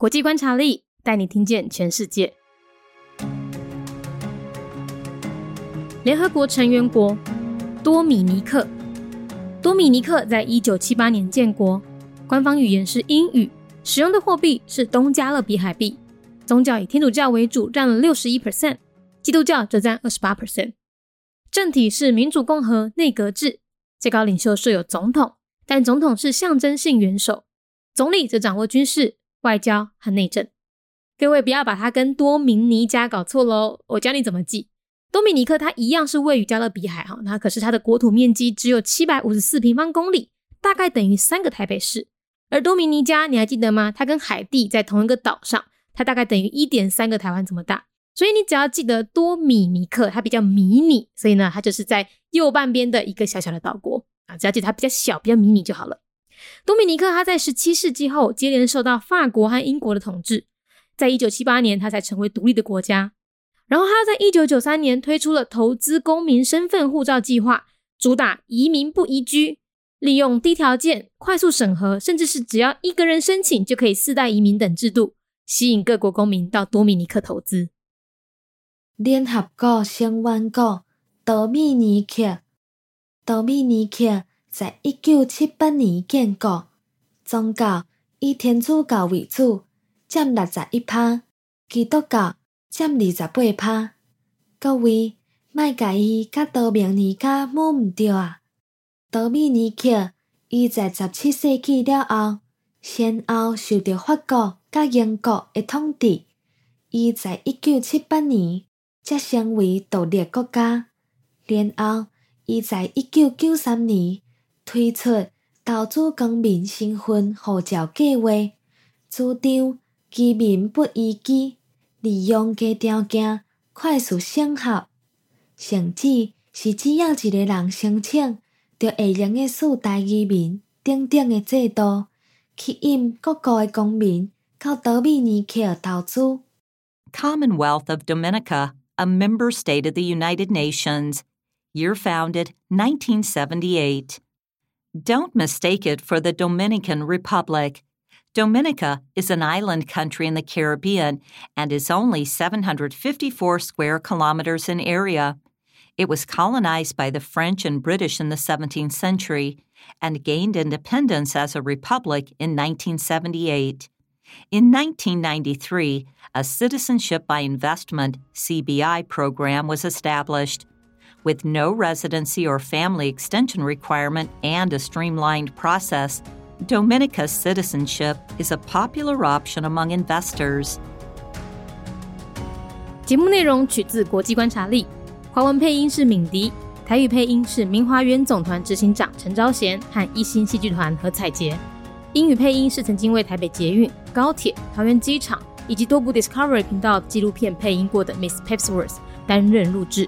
国际观察力带你听见全世界。联合国成员国多米尼克，多米尼克在一九七八年建国，官方语言是英语，使用的货币是东加勒比海币，宗教以天主教为主，占了六十一 percent，基督教则占二十八 percent。政体是民主共和内阁制，最高领袖设有总统，但总统是象征性元首，总理则掌握军事、外交和内政。各位不要把它跟多米尼加搞错喽，我教你怎么记。多米尼克它一样是位于加勒比海哈，那可是它的国土面积只有七百五十四平方公里，大概等于三个台北市。而多米尼加你还记得吗？它跟海地在同一个岛上，它大概等于一点三个台湾这么大。所以你只要记得多米尼克，它比较迷你，所以呢，它就是在右半边的一个小小的岛国啊。只要记得它比较小、比较迷你就好了。多米尼克它在十七世纪后接连受到法国和英国的统治，在一九七八年它才成为独立的国家。然后它在一九九三年推出了投资公民身份护照计划，主打移民不移居，利用低条件、快速审核，甚至是只要一个人申请就可以四代移民等制度，吸引各国公民到多米尼克投资。联合国相关国多米尼克，多米尼克在一九七八年建国，宗教以天主教为主，占六十一趴，基督教占二十八趴。各位，卖甲伊甲多米尼加摸毋着啊！多米尼克伊在十七世纪了后，先后受到法国甲英国的统治，伊在一九七八年。才成为独立国家。然后，伊在一九九三年推出投资公民身份护照计划，主张居民不移居，利用低条件快速审核，甚至是只要一个人申请，就会用个四代移民等等的制度，吸引各国的公民到多米尼克投资。Commonwealth of Dominica. a member state of the United Nations, year founded 1978. Don't mistake it for the Dominican Republic. Dominica is an island country in the Caribbean and is only 754 square kilometers in area. It was colonized by the French and British in the 17th century and gained independence as a republic in 1978. In 1993, a Citizenship by Investment CBI program was established With no residency or family extension requirement and a streamlined process, Dominica's citizenship is a popular option among investors. 节目内容取自国际观察力，华文配音是敏迪，台语配音是明华园总团执行长陈昭贤和一星戏剧团何彩杰。英语配音是曾经为台北捷运、高铁、桃园机场以及多部 Discovery 频道纪录片配音过的 Miss Pepsworth 担任录制。